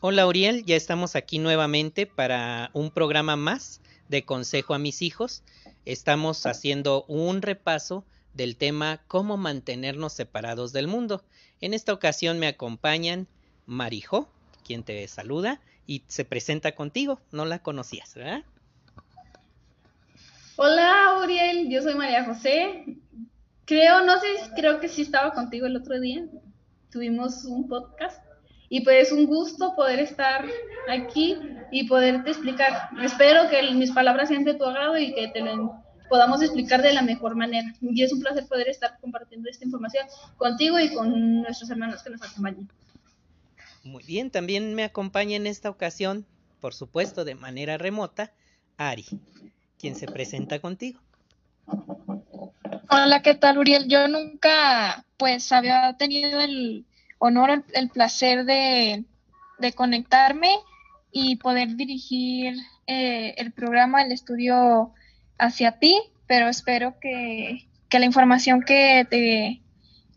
Hola Uriel, ya estamos aquí nuevamente para un programa más de Consejo a mis hijos. Estamos haciendo un repaso del tema cómo mantenernos separados del mundo. En esta ocasión me acompañan Marijo, quien te saluda y se presenta contigo. No la conocías, ¿verdad? Hola Uriel, yo soy María José. Creo, no sé, creo que sí estaba contigo el otro día. Tuvimos un podcast y pues un gusto poder estar aquí y poderte explicar. Espero que mis palabras sean de tu agrado y que te lo podamos explicar de la mejor manera. Y es un placer poder estar compartiendo esta información contigo y con nuestros hermanos que nos acompañan. Muy bien, también me acompaña en esta ocasión, por supuesto de manera remota, Ari, quien se presenta contigo. Hola, ¿qué tal, Uriel? Yo nunca, pues, había tenido el honor, el, placer de, conectarme y poder dirigir eh, el programa, el estudio hacia ti, pero espero que, la información que te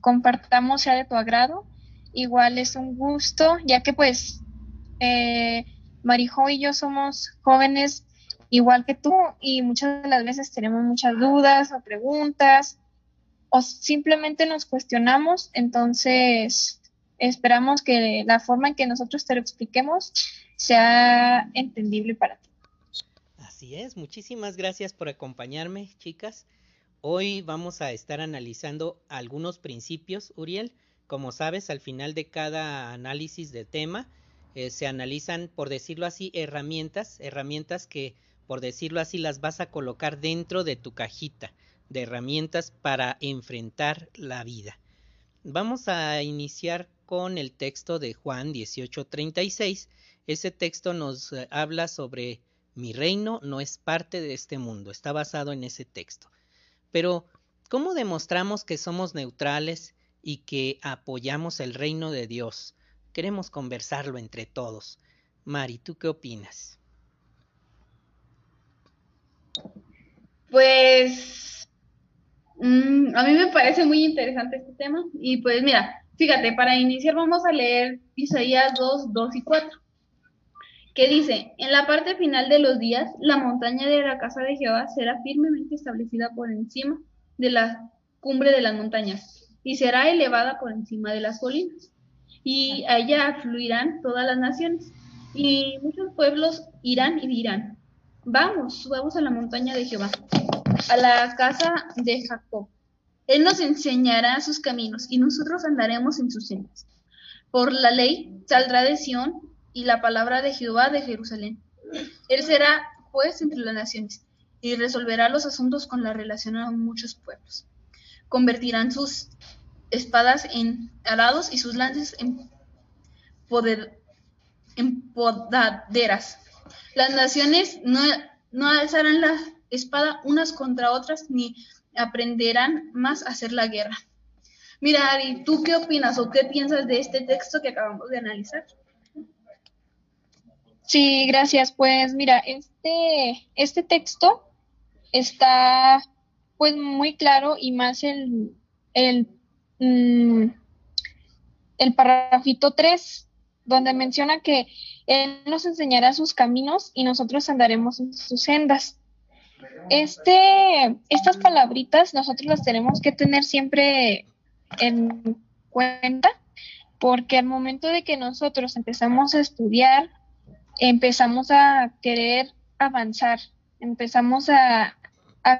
compartamos sea de tu agrado. Igual es un gusto, ya que pues eh, Marijo y yo somos jóvenes igual que tú y muchas de las veces tenemos muchas dudas o preguntas o simplemente nos cuestionamos, entonces Esperamos que la forma en que nosotros te lo expliquemos sea entendible para ti. Así es, muchísimas gracias por acompañarme, chicas. Hoy vamos a estar analizando algunos principios, Uriel. Como sabes, al final de cada análisis de tema eh, se analizan, por decirlo así, herramientas, herramientas que, por decirlo así, las vas a colocar dentro de tu cajita de herramientas para enfrentar la vida. Vamos a iniciar con el texto de Juan 18:36. Ese texto nos eh, habla sobre mi reino no es parte de este mundo, está basado en ese texto. Pero, ¿cómo demostramos que somos neutrales y que apoyamos el reino de Dios? Queremos conversarlo entre todos. Mari, ¿tú qué opinas? Pues mm, a mí me parece muy interesante este tema y pues mira, Fíjate, para iniciar vamos a leer Isaías 2, 2 y 4, que dice, en la parte final de los días, la montaña de la casa de Jehová será firmemente establecida por encima de la cumbre de las montañas y será elevada por encima de las colinas. Y allá fluirán todas las naciones y muchos pueblos irán y dirán, vamos, subamos a la montaña de Jehová, a la casa de Jacob él nos enseñará sus caminos y nosotros andaremos en sus sendas. Por la ley saldrá de Sión y la palabra de Jehová de Jerusalén. Él será juez entre las naciones y resolverá los asuntos con la relación a muchos pueblos. Convertirán sus espadas en arados y sus lances en, poder, podaderas. Las naciones no, no alzarán la espada unas contra otras ni aprenderán más a hacer la guerra. Mira, Ari, ¿tú qué opinas o qué piensas de este texto que acabamos de analizar? Sí, gracias. Pues mira, este, este texto está pues muy claro y más el, el, mm, el parrafito 3, donde menciona que Él nos enseñará sus caminos y nosotros andaremos en sus sendas. Este, estas palabritas nosotros las tenemos que tener siempre en cuenta porque al momento de que nosotros empezamos a estudiar, empezamos a querer avanzar, empezamos a,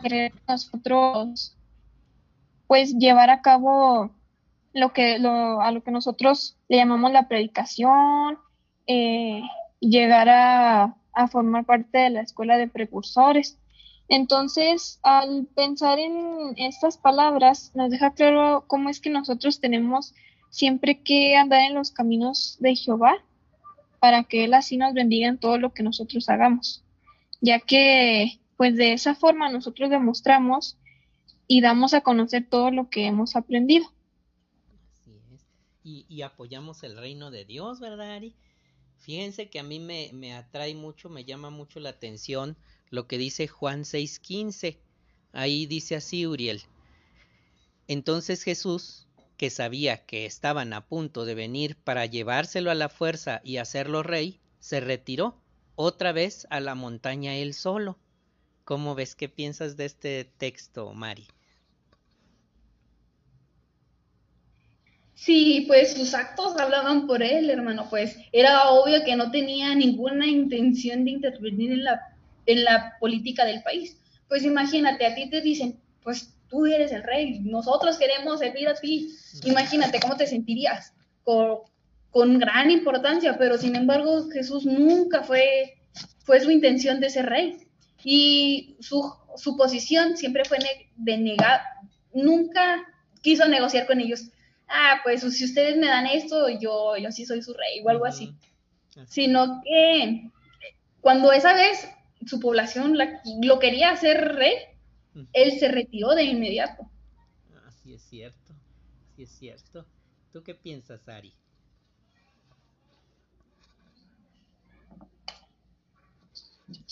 querer nosotros pues llevar a cabo lo que a lo que nosotros le llamamos la predicación, eh, llegar a formar parte de la escuela de precursores. Entonces, al pensar en estas palabras, nos deja claro cómo es que nosotros tenemos siempre que andar en los caminos de Jehová para que Él así nos bendiga en todo lo que nosotros hagamos, ya que pues de esa forma nosotros demostramos y damos a conocer todo lo que hemos aprendido. Así es. Y, apoyamos el reino de Dios, ¿verdad, Ari? Fíjense que a mí me, me atrae mucho, me llama mucho la atención lo que dice Juan 6:15. Ahí dice así Uriel. Entonces Jesús, que sabía que estaban a punto de venir para llevárselo a la fuerza y hacerlo rey, se retiró otra vez a la montaña él solo. ¿Cómo ves? ¿Qué piensas de este texto, Mari? Sí, pues sus actos hablaban por él, hermano, pues era obvio que no tenía ninguna intención de intervenir en la, en la política del país. Pues imagínate, a ti te dicen, pues tú eres el rey, nosotros queremos servir a ti. Imagínate cómo te sentirías con, con gran importancia, pero sin embargo Jesús nunca fue, fue su intención de ser rey. Y su, su posición siempre fue de negar, nunca quiso negociar con ellos. Ah, pues si ustedes me dan esto, yo, yo sí soy su rey o algo así. Sino que cuando esa vez su población lo quería hacer rey, él se retiró de inmediato. Así es cierto, sí es cierto. ¿Tú qué piensas, Ari?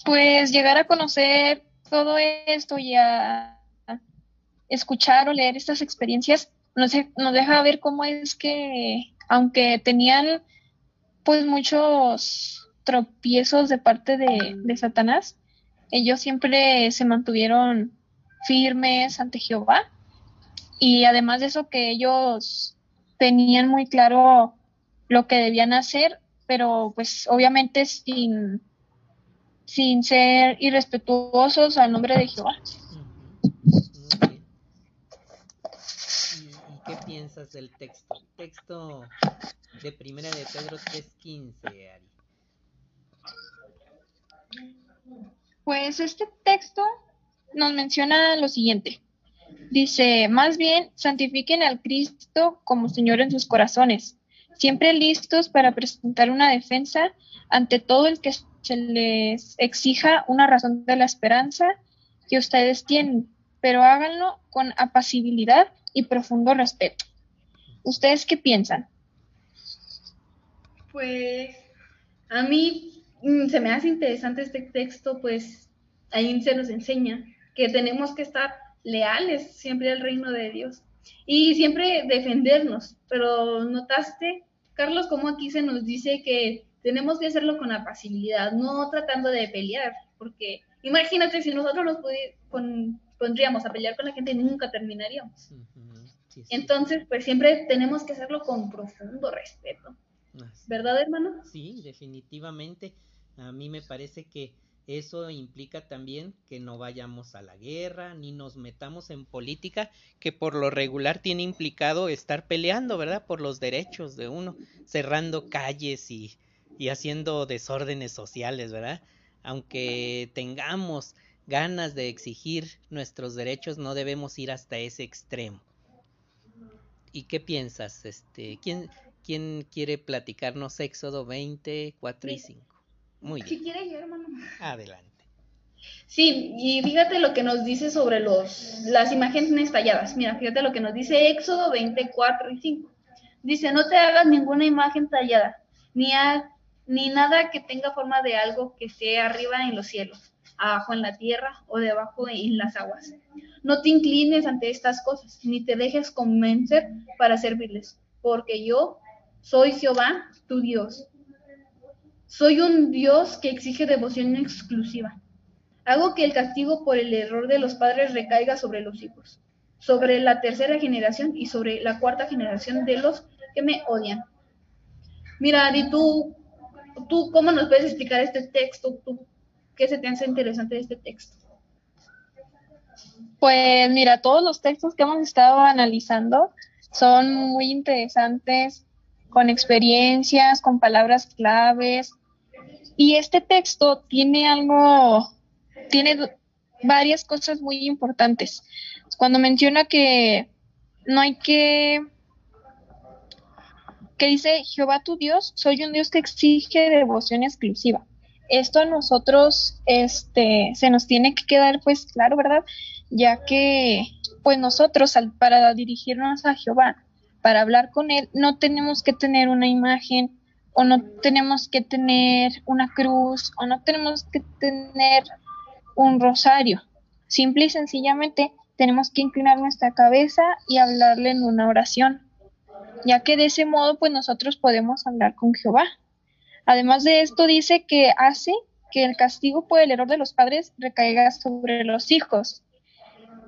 Pues llegar a conocer todo esto y a escuchar o leer estas experiencias nos, nos deja ver cómo es que, aunque tenían pues muchos tropiezos de parte de, de Satanás, ellos siempre se mantuvieron firmes ante Jehová. Y además de eso que ellos tenían muy claro lo que debían hacer, pero pues obviamente sin, sin ser irrespetuosos al nombre de Jehová. ¿Y, qué piensas del texto? texto de Primera de Pedro 3.15, Ari. Pues este texto nos menciona lo siguiente. Dice, más bien, santifiquen al Cristo como Señor en sus corazones, siempre listos para presentar una defensa ante todo el que se les exija una razón de la esperanza que ustedes tienen, pero háganlo con apacibilidad y profundo respeto. ¿Ustedes qué piensan? Pues a mí se me hace interesante este texto, pues ahí se nos enseña que tenemos que estar leales siempre al reino de Dios y siempre defendernos. Pero notaste, Carlos, cómo aquí se nos dice que tenemos que hacerlo con apacibilidad, no tratando de pelear, porque imagínate si nosotros nos pondríamos a pelear con la gente, nunca terminaríamos. Entonces, pues siempre tenemos que hacerlo con profundo respeto. ¿Verdad, hermano? Sí, definitivamente. A mí me parece que eso implica también que no vayamos a la guerra ni nos metamos en política que por lo regular tiene implicado estar peleando, ¿verdad? Por los derechos de uno, cerrando calles y, y haciendo desórdenes sociales, ¿verdad? Aunque tengamos ganas de exigir nuestros derechos, no debemos ir hasta ese extremo. ¿Y qué piensas? Este, ¿quién, quién quiere platicarnos Éxodo 20, 4 y 5? Muy bien. Si quieres yo, hermano. Adelante. Sí, y fíjate lo que nos dice sobre los, las imágenes talladas. Mira, fíjate lo que nos dice Éxodo 24 y 5. Dice, no te hagas ninguna imagen tallada, ni, ni nada que tenga forma de algo que esté arriba en los cielos, abajo en la tierra o debajo en las aguas. No te inclines ante estas cosas, ni te dejes convencer para servirles, porque yo soy Jehová, tu Dios, soy un Dios que exige devoción exclusiva. Hago que el castigo por el error de los padres recaiga sobre los hijos, sobre la tercera generación y sobre la cuarta generación de los que me odian. Mira, Adi, tú, tú ¿cómo nos puedes explicar este texto? ¿Qué se te hace interesante de este texto? Pues mira, todos los textos que hemos estado analizando son muy interesantes, con experiencias, con palabras claves, y este texto tiene algo, tiene varias cosas muy importantes. Cuando menciona que no hay que, que dice, Jehová tu Dios, soy un Dios que exige devoción exclusiva. Esto a nosotros, este, se nos tiene que quedar pues claro, ¿verdad? Ya que, pues nosotros para dirigirnos a Jehová, para hablar con Él, no tenemos que tener una imagen, o no tenemos que tener una cruz, o no tenemos que tener un rosario. Simple y sencillamente tenemos que inclinar nuestra cabeza y hablarle en una oración. ya que de ese modo pues nosotros podemos hablar con Jehová. Además de esto dice que hace que el castigo por el error de los padres recaiga sobre los hijos.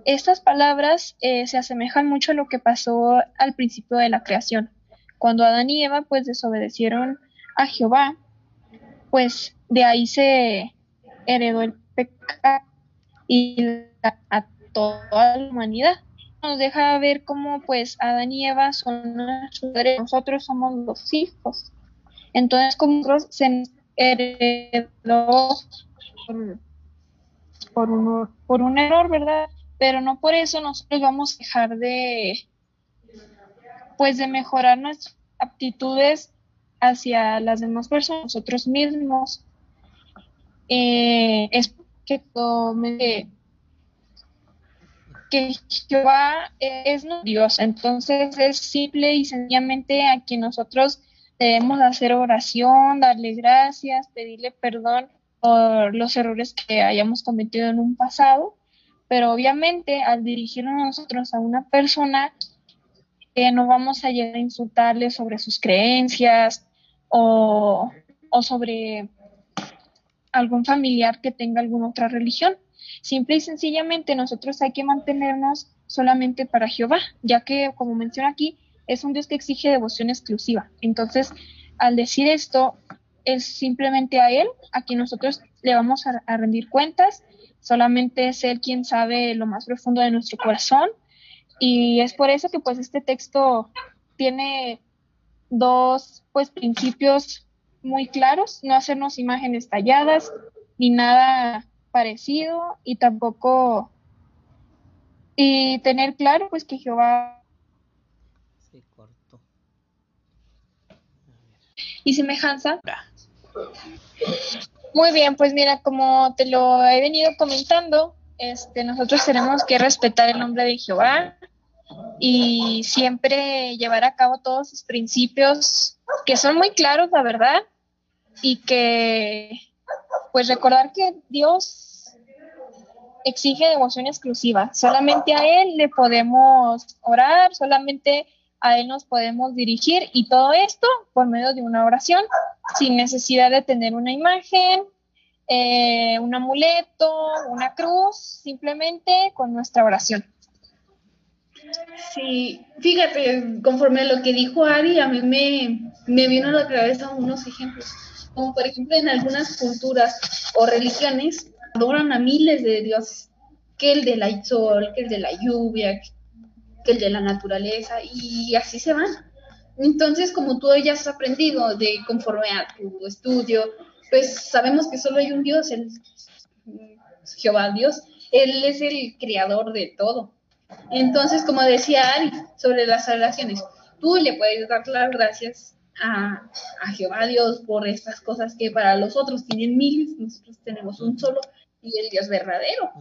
Estas palabras eh, se asemejan mucho a lo que pasó al principio de la creación. Cuando Adán y Eva pues desobedecieron a Jehová, pues de ahí se heredó el pecado y a toda la humanidad. Nos deja ver cómo pues Adán y Eva son nosotros somos los hijos. Entonces, como se heredó por un error, ¿verdad? Pero no por eso nosotros vamos a dejar de, pues, de mejorar nuestras aptitudes hacia las demás personas, nosotros mismos. Eh, es que tome que Jehová es Dios, entonces es simple y sencillamente a quien nosotros debemos hacer oración, darle gracias, pedirle perdón por los errores que hayamos cometido en un pasado, pero obviamente al dirigirnos nosotros a una persona, eh, no vamos a llegar a insultarle sobre sus creencias o, o sobre algún familiar que tenga alguna otra religión. Simple y sencillamente nosotros hay que mantenernos solamente para Jehová, ya que, como menciona aquí, es un Dios que exige devoción exclusiva. Entonces, al decir esto, es simplemente a Él a quien nosotros le vamos a, rendir cuentas. Solamente es Él quien sabe lo más profundo de nuestro corazón. Y es por eso que pues este texto tiene dos pues principios muy claros, no hacernos imágenes talladas ni nada parecido y tampoco y tener claro pues que Jehová y semejanza. Muy bien, pues mira, como te lo he venido comentando, este, nosotros tenemos que respetar el nombre de Jehová y siempre llevar a cabo todos sus principios que son muy claros, la verdad, y que pues recordar que Dios exige devoción exclusiva. Solamente a Él le podemos orar, solamente a Él nos podemos dirigir y todo esto por medio de una oración, sin necesidad de tener una imagen, eh, un amuleto, una cruz, simplemente con nuestra oración. Sí, fíjate, conforme a lo que dijo Ari, a mí me, me vino a la cabeza unos ejemplos, como por ejemplo en algunas culturas o religiones adoran a miles de dioses, que el del sol, que el de la lluvia, que el de la naturaleza, y así se van. Entonces, como tú ya has aprendido de conforme a tu estudio, pues sabemos que solo hay un Dios, el Jehová Dios, Él es el creador de todo. Entonces, como decía Ari sobre las oraciones, tú le puedes dar las gracias a, a, Jehová Dios por estas cosas que para los otros tienen miles, nosotros tenemos un solo y el Dios verdadero.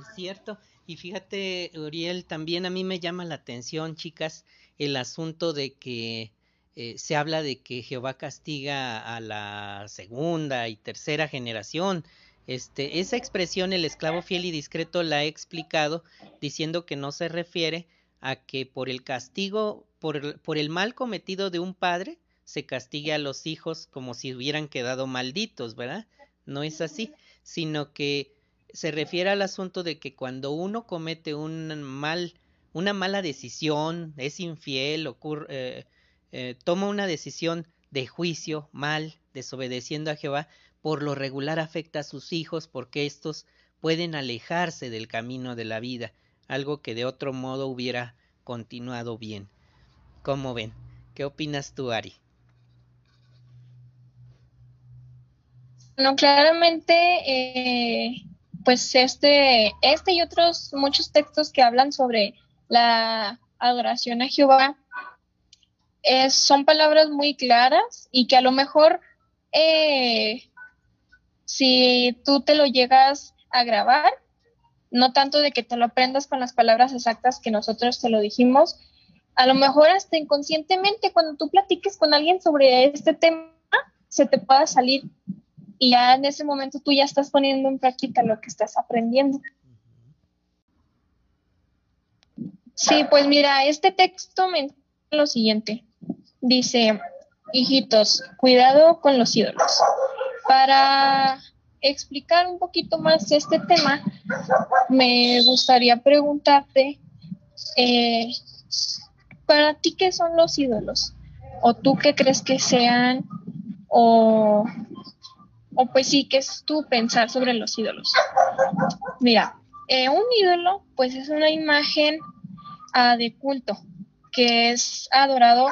Es cierto. Y fíjate, Uriel, también a mí me llama la atención, chicas, el asunto de que eh, se habla de que Jehová castiga a la segunda y tercera generación. Este, esa expresión, el esclavo fiel y discreto, la he explicado diciendo que no se refiere a que por el castigo, por, por el mal cometido de un padre, se castigue a los hijos como si hubieran quedado malditos, ¿verdad? No es así, sino que se refiere al asunto de que cuando uno comete un mal, una mala decisión, es infiel, ocurre, eh, eh, toma una decisión de juicio mal, desobedeciendo a Jehová, por lo regular afecta a sus hijos porque éstos pueden alejarse del camino de la vida, algo que de otro modo hubiera continuado bien. ¿Cómo ven? ¿Qué opinas tú, Ari? No, claramente eh, pues este, este y otros muchos textos que hablan sobre la adoración a Jehová son palabras muy claras y que a lo mejor eh, si tú te lo llegas a grabar, no tanto de que te lo aprendas con las palabras exactas que nosotros te lo dijimos, a lo mejor hasta inconscientemente cuando tú platiques con alguien sobre este tema, se te pueda salir y ya en ese momento tú ya estás poniendo en práctica lo que estás aprendiendo. Sí, pues mira, este texto lo siguiente. Dice, hijitos, cuidado con los ídolos. Para explicar un poquito más este tema, me gustaría preguntarte, eh, ¿para ti qué son los ídolos? ¿O tú qué crees que sean? ¿O, o pues sí, qué es tu pensar sobre los ídolos? Mira, eh, un ídolo pues es una imagen ah, de culto que es adorado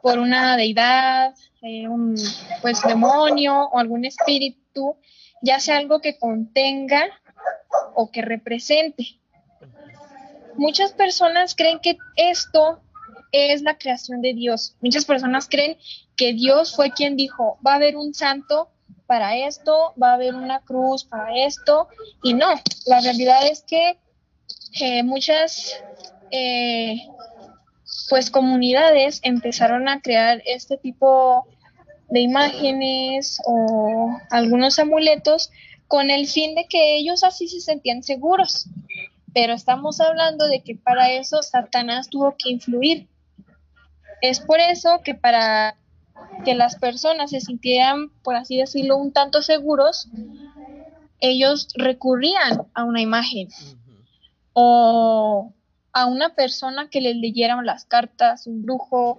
por una deidad, eh, un pues demonio o algún espíritu ya sea algo que contenga o que represente. Muchas personas creen que esto es la creación de Dios. Muchas personas creen que Dios fue quien dijo, va a haber un santo para esto, va a haber una cruz para esto, y no, la realidad es que eh, muchas eh, pues comunidades empezaron a crear este tipo de imágenes o algunos amuletos con el fin de que ellos así se sentían seguros. Pero estamos hablando de que para eso Satanás tuvo que influir. Es por eso que para que las personas se sintieran, por así decirlo, un tanto seguros, ellos recurrían a una imagen o a una persona que les leyeran las cartas, un brujo,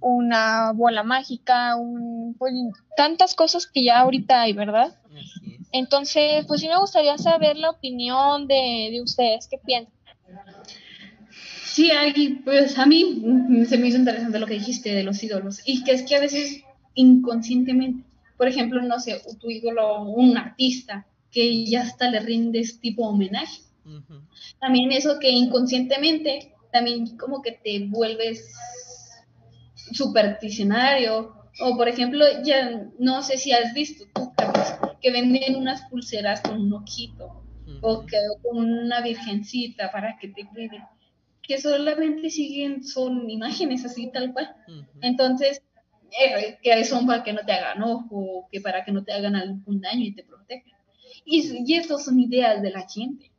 una bola mágica, un, pues, tantas cosas que ya ahorita hay, ¿verdad? Entonces, pues sí me gustaría saber la opinión de, de ustedes, ¿qué piensan? Sí, Agui, pues a mí se me hizo interesante lo que dijiste de los ídolos, y que es que a veces inconscientemente, por ejemplo, no sé, tu ídolo, un artista, que ya hasta le rindes tipo homenaje, también eso que inconscientemente, también como que te vuelves supersticionario. O por ejemplo, ya no sé si has visto tú, que venden unas pulseras con un ojito o, que, con una virgencita para que te cuide. Que solamente siguen, son imágenes así tal cual. Entonces, eh, que son para que no te hagan ojo, que para que no te hagan algún daño y te protejan. Y, y son ideas de la gente.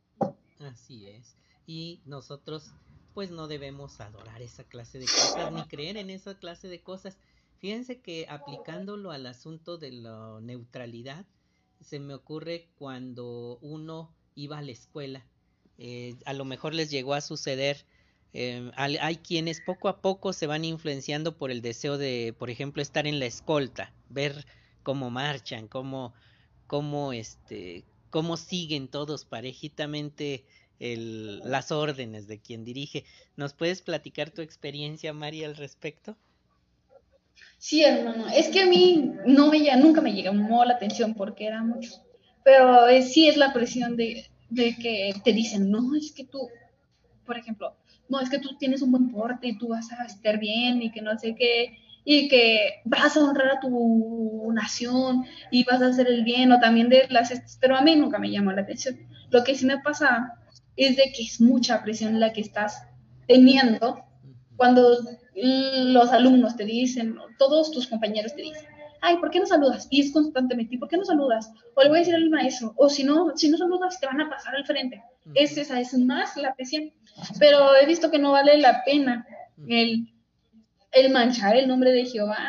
Así es. Y nosotros pues no debemos adorar esa clase de cosas ni creer en esa clase de cosas. Fíjense que aplicándolo al asunto de la neutralidad, se me ocurre cuando uno iba a la escuela. Eh, a lo mejor les llegó a suceder. Eh, hay quienes poco a poco se van influenciando por el deseo de, por ejemplo, estar en la escolta, ver cómo marchan, cómo, cómo este, cómo siguen todos parejitamente el, las órdenes de quien dirige. ¿Nos puedes platicar tu experiencia, María, al respecto? Sí, hermano, es que a mí no me, nunca me llamó la atención porque era mucho, pero sí es la presión de, de que te dicen, no, es que tú, por ejemplo, no, es que tú tienes un buen porte y tú vas a estar bien y que no sé qué, y que vas a honrar a tu nación y vas a hacer el bien o también de las pero a mí nunca me llamó la atención. Lo que sí me pasa es de que es mucha presión la que estás teniendo cuando los alumnos te dicen, todos tus compañeros te dicen, ay, ¿por qué no saludas? Y es constantemente, ¿y por qué no saludas? O le voy a decir al maestro, o si no, si no saludas te van a pasar al frente. Es esa, es más la presión. Pero he visto que no vale la pena el el manchar el nombre de Jehová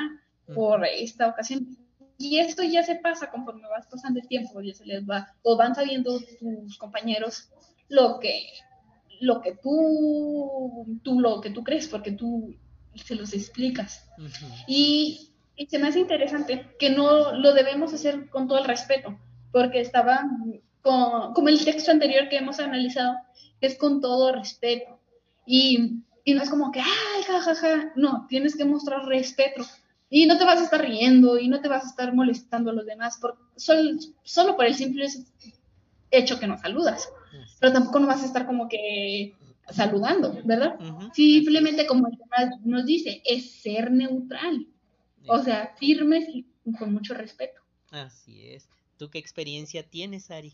por esta ocasión. Y esto ya se pasa conforme vas pasando el tiempo, ya se les va, o van sabiendo tus compañeros lo que, lo que tú, tú, lo que tú crees, porque tú se los explicas. y, se me hace interesante que no lo debemos hacer con todo el respeto, porque estaba como el texto anterior que hemos analizado, es con todo respeto. Y y no es como que, ay, jajaja. No, tienes que mostrar respeto. Y no te vas a estar riendo y no te vas a estar molestando a los demás por, solo, por el simple hecho que no saludas. Pero tampoco no vas a estar como que saludando, ¿verdad? Simplemente como el tema nos dice, es ser neutral. O sea, firmes y con mucho respeto. Así es. ¿Tú qué experiencia tienes, Ari?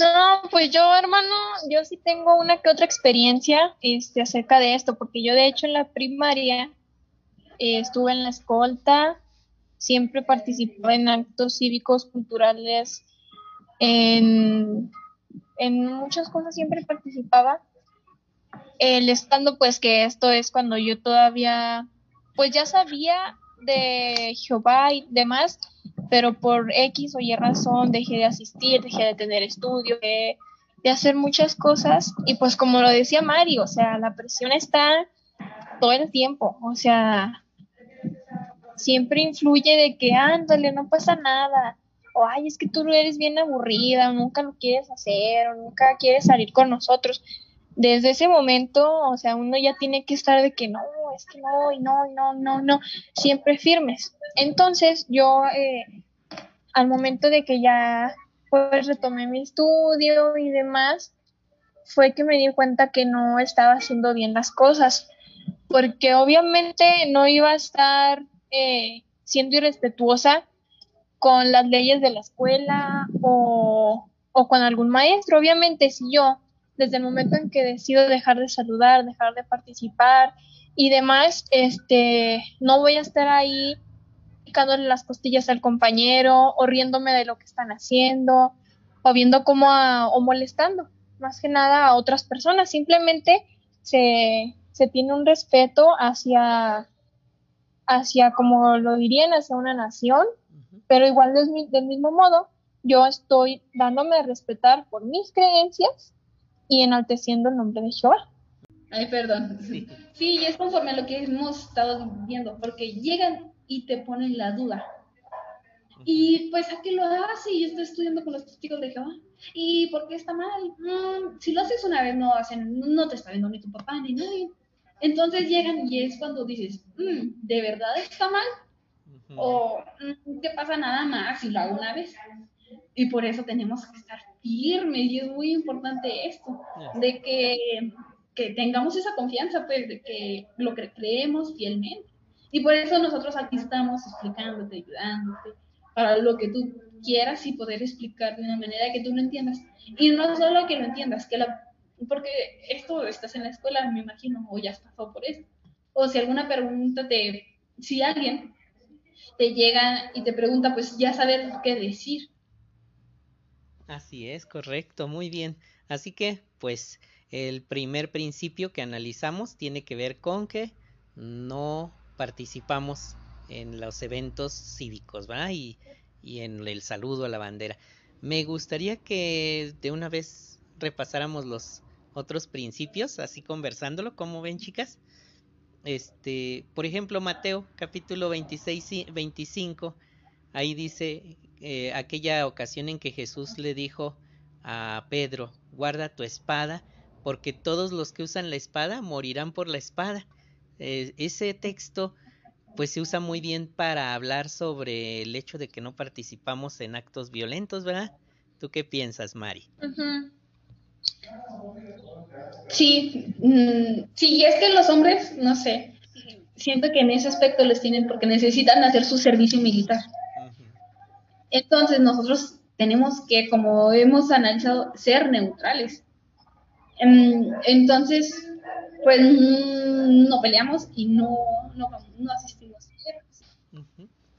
No, pues yo, hermano, yo sí tengo una que otra experiencia este, acerca de esto, porque yo de hecho en la primaria eh, estuve en la escolta, siempre participaba en actos cívicos, culturales, en, en muchas cosas siempre participaba. el estando pues que esto es cuando yo todavía pues ya sabía de Jehová y demás, pero por X o Y razón dejé de asistir, dejé de tener estudio, de, de hacer muchas cosas. Y pues como lo decía Mari, o sea, la presión está todo el tiempo, o sea, siempre influye de que ándale, no pasa nada, o ay, es que tú eres bien aburrida, o nunca lo quieres hacer, o nunca quieres salir con nosotros. Desde ese momento, o sea, uno ya tiene que estar de que no, es que no, y no, y no, no, no, siempre firmes. Entonces, yo, eh, al momento de que ya pues retomé mi estudio y demás, fue que me di cuenta que no estaba haciendo bien las cosas, porque obviamente no iba a estar eh, siendo irrespetuosa con las leyes de la escuela o, o con algún maestro. Obviamente, si yo, desde el momento en que decido dejar de saludar, dejar de participar y demás, este, no voy a estar ahí picándole las costillas al compañero o riéndome de lo que están haciendo o viendo cómo o molestando más que nada a otras personas. Simplemente se, se tiene un respeto hacia, hacia, como lo dirían, hacia una nación pero igual del, mismo modo, yo estoy dándome a respetar por mis creencias y enalteciendo el nombre de Jehová. Ay, perdón. Sí. sí, y es conforme a lo que hemos estado viendo, porque llegan y te ponen la duda. Y pues, ¿a qué lo hace? Y estoy estudiando con los testigos de Jehová. ¿Y por qué está mal? Mm, si lo haces una vez, no, hacen, no te está viendo ni tu papá ni nadie. Entonces llegan y es cuando dices, mm, ¿de verdad está mal? o mm, ¿qué pasa nada más si lo hago una vez? Y por eso tenemos que estar firmes y es muy importante esto, de que, que tengamos esa confianza, pues, de que lo que creemos fielmente. Y por eso nosotros aquí estamos explicándote, ayudándote, para lo que tú quieras y poder explicar de una manera que tú lo entiendas. Y no solo que lo entiendas, que la, porque esto estás en la escuela, me imagino, o ya has pasado por eso. O si alguna pregunta te, si alguien te llega y te pregunta, pues ya saber qué decir. Así es, correcto, muy bien. Así que, pues, el primer principio que analizamos tiene que ver con que no participamos en los eventos cívicos, ¿verdad? Y, y en el saludo a la bandera. Me gustaría que de una vez repasáramos los otros principios, así conversándolo, ¿cómo ven, chicas? Este, por ejemplo, Mateo capítulo 26 25, ahí dice eh, aquella ocasión en que Jesús le dijo a Pedro, guarda tu espada, porque todos los que usan la espada morirán por la espada. Eh, ese texto pues se usa muy bien para hablar sobre el hecho de que no participamos en actos violentos, ¿verdad? ¿Tú qué piensas, Mari? Sí, mm, sí, es que los hombres, no sé, siento que en ese aspecto les tienen porque necesitan hacer su servicio militar. Entonces nosotros tenemos que, como hemos analizado, ser neutrales. Em, entonces, pues mm, no peleamos y no, no, no asistimos guerras.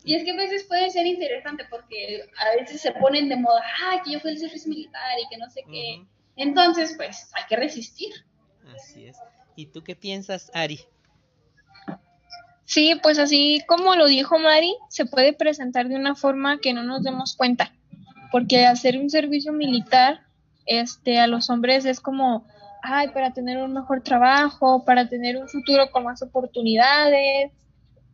Y es que a veces puede ser interesante porque a veces se ponen de moda, ah, que yo fui el servicio militar y que no sé qué. Entonces, pues hay que resistir. Así es. ¿Y tú qué piensas, Ari? Sí, pues así como lo dijo Mari, se puede presentar de una forma que no nos demos cuenta, porque hacer un servicio militar este, a los hombres es como, ay, para tener un mejor trabajo, para tener un futuro con más oportunidades,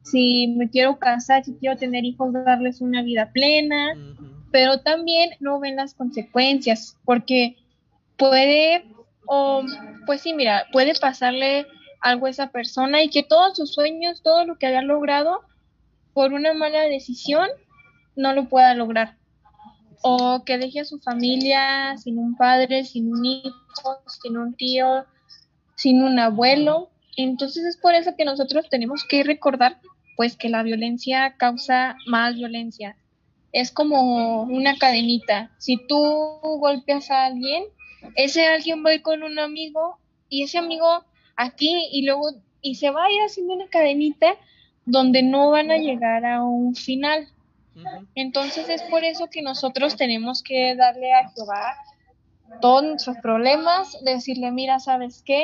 si me quiero casar, si quiero tener hijos, darles una vida plena, pero también no ven las consecuencias, porque puede, o pues sí, mira, puede pasarle algo a esa persona y que todos sus sueños, todo lo que haya logrado por una mala decisión, no lo pueda lograr. O que deje a su familia sin un padre, sin un hijo, sin un tío, sin un abuelo. Entonces es por eso que nosotros tenemos que recordar pues que la violencia causa más violencia. Es como una cadenita. Si tú golpeas a alguien, ese alguien va con un amigo y ese amigo aquí y luego y se va a ir haciendo una cadenita donde no van a llegar a un final. Entonces es por eso que nosotros tenemos que darle a Jehová todos nuestros problemas, decirle, mira, ¿sabes qué?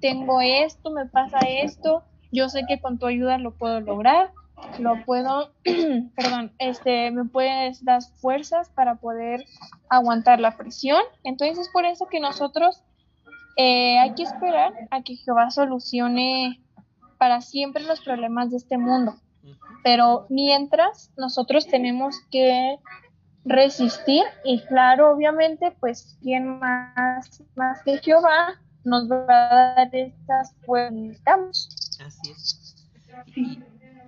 tengo esto, me pasa esto, yo sé que con tu ayuda lo puedo lograr, lo puedo, perdón, este, me puedes dar fuerzas para poder aguantar la presión. Entonces es por eso que nosotros eh, hay que esperar a que Jehová solucione para siempre los problemas de este mundo. Pero mientras nosotros tenemos que resistir y claro, obviamente, pues quién más, más que Jehová nos va a dar estas fuerzas. Así es.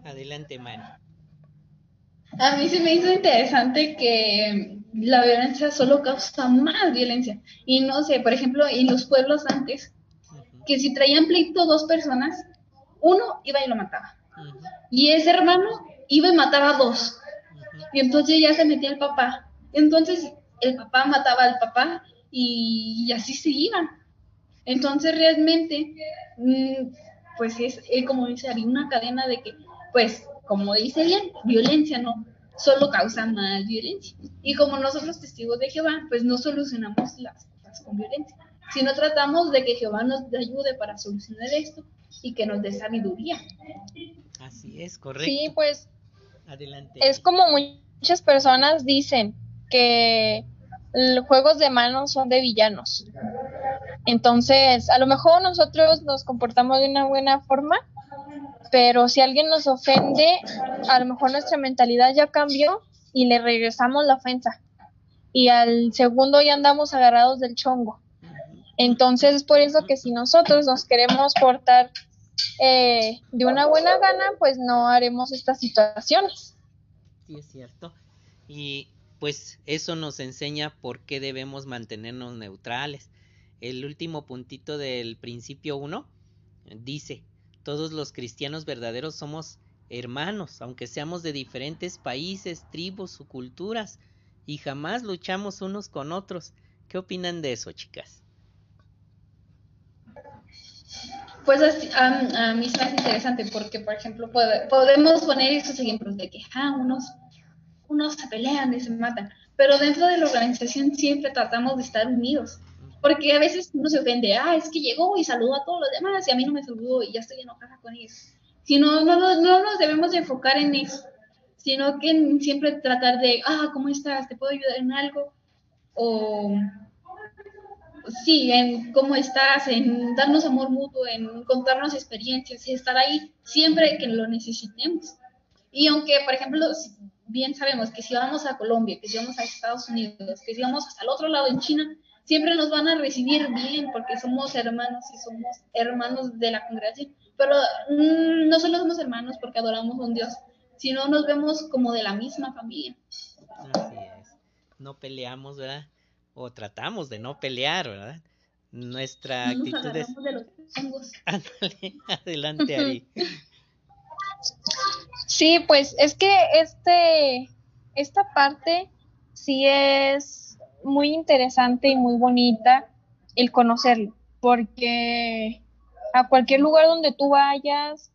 Adelante, Mari. A mí se me hizo interesante que la violencia solo causa más violencia. Y no sé, por ejemplo, en los pueblos antes, que si traían pleito dos personas, uno iba y lo mataba. Y ese hermano iba y mataba a dos. Y entonces ya se metía el papá. Entonces el papá mataba al papá y, así se iban. Entonces realmente, mm, pues es, como dice, había una cadena de que, pues, como dice bien, violencia no, solo causa más violencia. Y como nosotros testigos de Jehová, pues no solucionamos las cosas con violencia, sino tratamos de que Jehová nos ayude para solucionar esto y que nos dé sabiduría. Así es, correcto. Sí, pues Adelante. es como muchas personas dicen que los juegos de manos son de villanos. Entonces, a lo mejor nosotros nos comportamos de una buena forma, pero si alguien nos ofende, a lo mejor nuestra mentalidad ya cambió y le regresamos la ofensa. Y al segundo ya andamos agarrados del chongo. Entonces es por eso que si nosotros nos queremos portar eh, de una buena gana, pues no haremos estas situaciones. Sí, es cierto. Y pues eso nos enseña por qué debemos mantenernos neutrales. El último puntito del principio 1 dice, todos los cristianos verdaderos somos hermanos, aunque seamos de diferentes países, tribus o culturas, y jamás luchamos unos con otros. ¿Qué opinan de eso, chicas? Pues a, mí es más interesante porque, por ejemplo, podemos poner esos ejemplos de que ah, unos, unos se pelean y se matan, pero dentro de la organización siempre tratamos de estar unidos, porque a veces uno se ofende, ah, es que llegó y saludó a todos los demás y a mí no me saludó y ya estoy enojada con ellos. Si no, no, no nos debemos de enfocar en eso, sino que siempre tratar de, ah, ¿cómo estás? ¿Te puedo ayudar en algo? O sí, en cómo estás, en darnos amor mutuo, en contarnos experiencias, estar ahí siempre que lo necesitemos. Y aunque, por ejemplo, bien sabemos que si vamos a Colombia, que si vamos a Estados Unidos, que si vamos hasta el otro lado en China, siempre nos van a recibir bien porque somos hermanos y somos hermanos de la congregación. Pero mm, no solo somos hermanos porque adoramos a un Dios, sino nos vemos como de la misma familia. Así es. No peleamos, ¿verdad? o tratamos de no pelear, ¿verdad? Nuestra actitud es... adelante Ari. Sí, pues es que este, esta parte sí es muy interesante y muy bonita el conocerlo, porque a cualquier lugar donde tú vayas,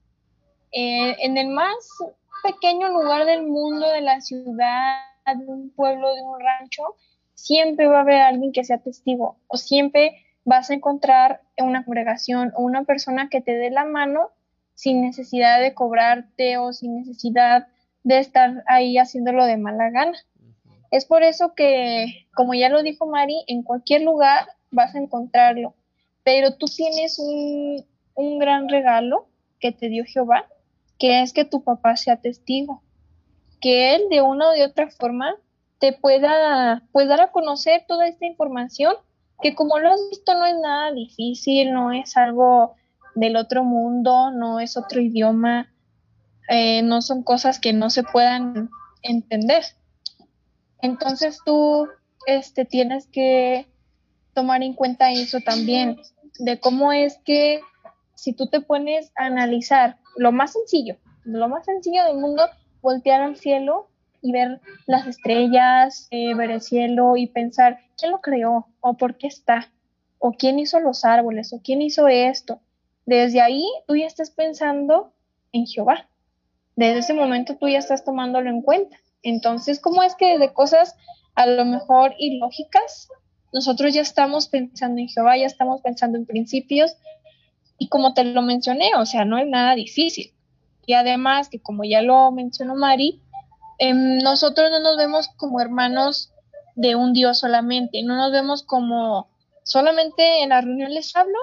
eh, en el más pequeño lugar del mundo, de la ciudad, de un pueblo, de un rancho, siempre va a haber alguien que sea testigo o siempre vas a encontrar en una congregación o una persona que te dé la mano sin necesidad de cobrarte o sin necesidad de estar ahí haciéndolo de mala gana. Es por eso que, como ya lo dijo Mari, en cualquier lugar vas a encontrarlo, pero tú tienes un, un gran regalo que te dio Jehová, que es que tu papá sea testigo, que él de una o de otra forma te pueda pues, dar a conocer toda esta información que como lo has visto no es nada difícil, no es algo del otro mundo, no es otro idioma, eh, no son cosas que no se puedan entender. Entonces tú este, tienes que tomar en cuenta eso también, de cómo es que si tú te pones a analizar lo más sencillo, lo más sencillo del mundo, voltear al cielo y ver las estrellas, eh, ver el cielo y pensar, ¿quién lo creó? ¿O por qué está? ¿O quién hizo los árboles? ¿O quién hizo esto? Desde ahí tú ya estás pensando en Jehová. Desde ese momento tú ya estás tomándolo en cuenta. Entonces, ¿cómo es que de cosas a lo mejor ilógicas, nosotros ya estamos pensando en Jehová, ya estamos pensando en principios Y como te lo mencioné, o sea, no es nada difícil. Y además que como ya lo mencionó Mari, em, nosotros no nos vemos como hermanos de un Dios solamente, no nos vemos como solamente en la reunión les hablo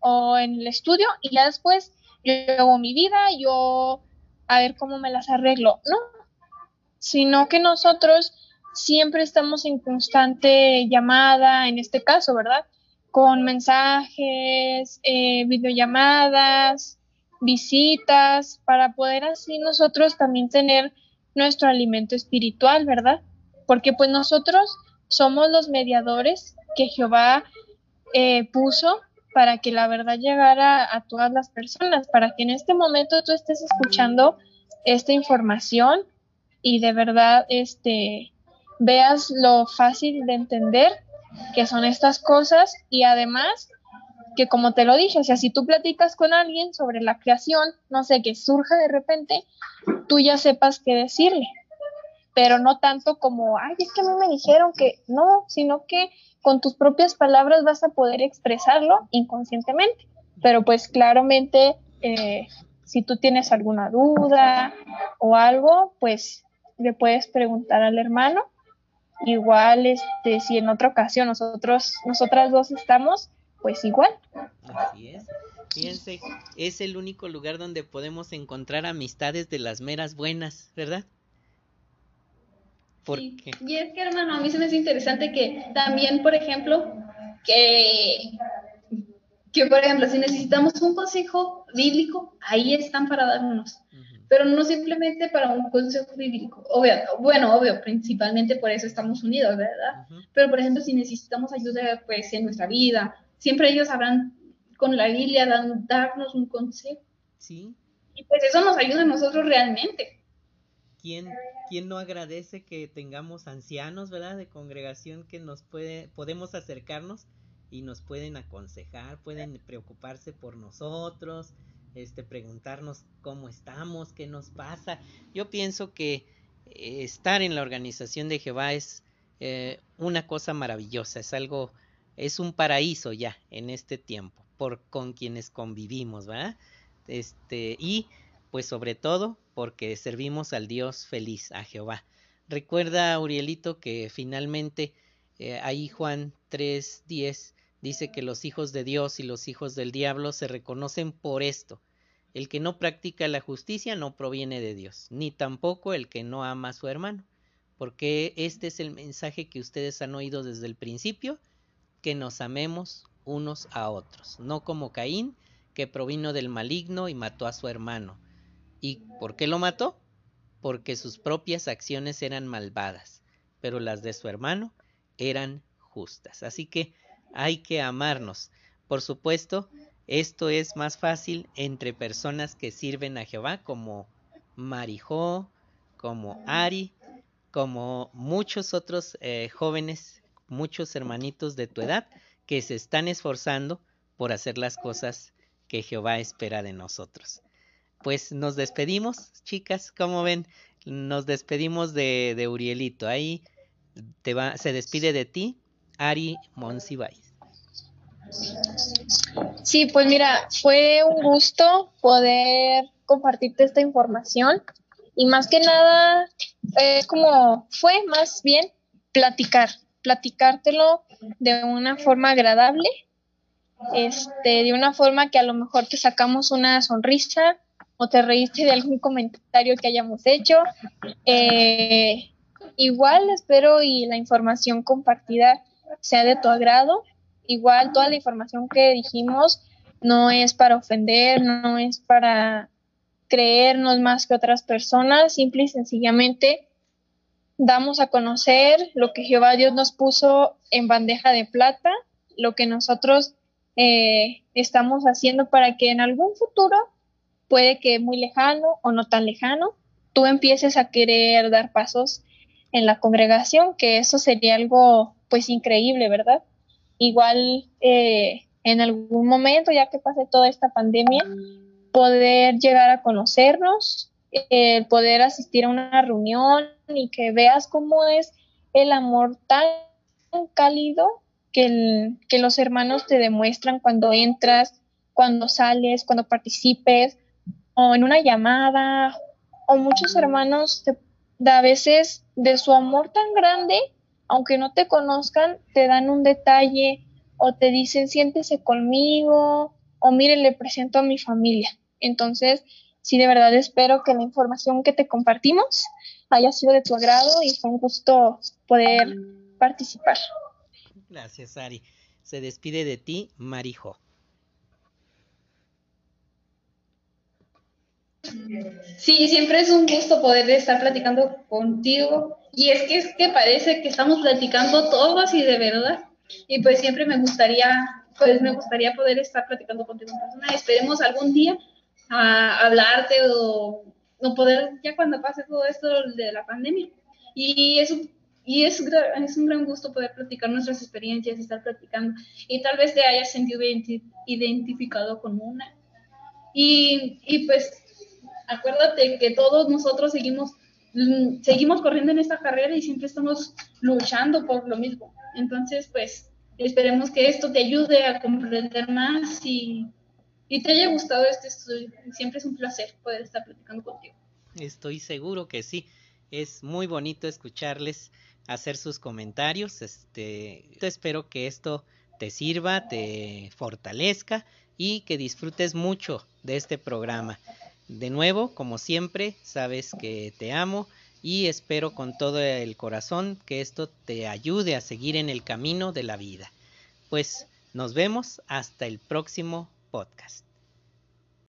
o en el estudio y ya después yo hago mi vida, yo a ver cómo me las arreglo. No, sino que nosotros siempre estamos en constante llamada, en este caso, ¿verdad? Con mensajes, eh, videollamadas, visitas, para poder así nosotros también tener nuestro alimento espiritual, ¿verdad? Porque pues nosotros somos los mediadores que Jehová eh, puso para que la verdad llegara a todas las personas, para que en este momento tú estés escuchando esta información y de verdad este veas lo fácil de entender que son estas cosas y además que como te lo dije, o sea, si tú platicas con alguien sobre la creación, no sé, que surja de repente, tú ya sepas qué decirle, pero no tanto como, ay, es que a mí me dijeron que no, sino que con tus propias palabras vas a poder expresarlo inconscientemente, pero pues claramente eh, si tú tienes alguna duda o algo, pues le puedes preguntar al hermano. Igual, este, si en otra ocasión nosotros, nosotras dos estamos, pues igual. Así es. Fíjense, es el único lugar donde podemos encontrar amistades de las meras buenas, ¿verdad? Sí. Y es que, hermano, a mí se me hace interesante que también, por ejemplo, que, que por ejemplo, si necesitamos un consejo bíblico, ahí están para darnos pero no simplemente para un consejo bíblico. Obvio, bueno, obvio, principalmente por eso estamos unidos, ¿verdad? Pero, por ejemplo, si necesitamos ayuda pues, en nuestra vida, siempre ellos sabrán con la Biblia darnos un consejo. Sí. Y pues eso nos ayuda a nosotros realmente. ¿Quién, ¿Quién no agradece que tengamos ancianos, verdad, de congregación que nos puede, podemos acercarnos y nos pueden aconsejar, pueden preocuparse por nosotros, este, preguntarnos cómo estamos, qué nos pasa. Yo pienso que eh, estar en la organización de Jehová es eh, una cosa maravillosa, es algo, es un paraíso ya en este tiempo, por con quienes convivimos, ¿verdad? Este, y pues sobre todo porque servimos al Dios feliz, a Jehová. Recuerda, Urielito, que finalmente eh, ahí Juan 3.10 dice que los hijos de Dios y los hijos del diablo se reconocen por esto. El que no practica la justicia no proviene de Dios, ni tampoco el que no ama a su hermano, porque este es el mensaje que ustedes han oído desde el principio, que nos amemos unos a otros, no como Caín, que provino del maligno y mató a su hermano. ¿Y por qué lo mató? Porque sus propias acciones eran malvadas, pero las de su hermano eran justas. Así que hay que amarnos. Por supuesto, esto es más fácil entre personas que sirven a Jehová como Marijó, como Ari, como muchos otros eh, jóvenes, muchos hermanitos de tu edad que se están esforzando por hacer las cosas que Jehová espera de nosotros. Pues nos despedimos, chicas, como ven, nos despedimos de, Urielito. Ahí se despide de ti Ari Monsiváis. Sí, pues mira, fue un gusto poder compartirte esta información y más que nada es como fue más bien platicar, platicártelo de una forma agradable, este, de una forma que a lo mejor te sacamos una sonrisa o te reíste de algún comentario que hayamos hecho. Eh, igual espero y la información compartida sea de tu agrado igual toda la información que dijimos no es para ofender, no es para creernos más que otras personas, simple y sencillamente damos a conocer lo que Jehová Dios nos puso en bandeja de plata, lo que nosotros eh, estamos haciendo para que en algún futuro, puede que muy lejano o no tan lejano, tú empieces a querer dar pasos en la congregación, que eso sería algo pues increíble, ¿verdad? Igual eh, en algún momento, ya que pase toda esta pandemia, poder llegar a conocernos, eh, poder asistir a una reunión y que veas cómo es el amor tan cálido que, que los hermanos te demuestran cuando entras, cuando sales, cuando participes, o en una llamada, o muchos hermanos te, a veces de su amor tan grande, aunque no te conozcan, te dan un detalle o te dicen siéntese conmigo o mire le presento a mi familia. Entonces, sí, de verdad espero que la información que te compartimos haya sido de tu agrado y fue un gusto poder participar. Gracias, Ari. Se despide de ti, Marijo. Sí, siempre es un gusto poder estar platicando contigo. Y es que es que parece que estamos platicando todos y de verdad. Y pues siempre me gustaría, pues me gustaría poder estar platicando contigo en persona. Esperemos algún día a hablarte o, no poder, ya cuando pase todo esto de la pandemia. Y es un, y es, es un gran gusto poder platicar nuestras experiencias, estar platicando. Y tal vez te hayas sentido identificado con una. Y, y pues acuérdate que todos nosotros seguimos, mm, seguimos corriendo en esta carrera y siempre estamos luchando por lo mismo. Entonces, pues, esperemos que esto te ayude a comprender más y, y te haya gustado este estudio. Siempre es un placer poder estar platicando contigo. Estoy seguro que sí. Es muy bonito escucharles hacer sus comentarios. Este, espero que esto te sirva, te fortalezca y que disfrutes mucho de este programa. De nuevo, como siempre, sabes que te amo y espero con todo el corazón que esto te ayude a seguir en el camino de la vida. Pues nos vemos hasta el próximo podcast.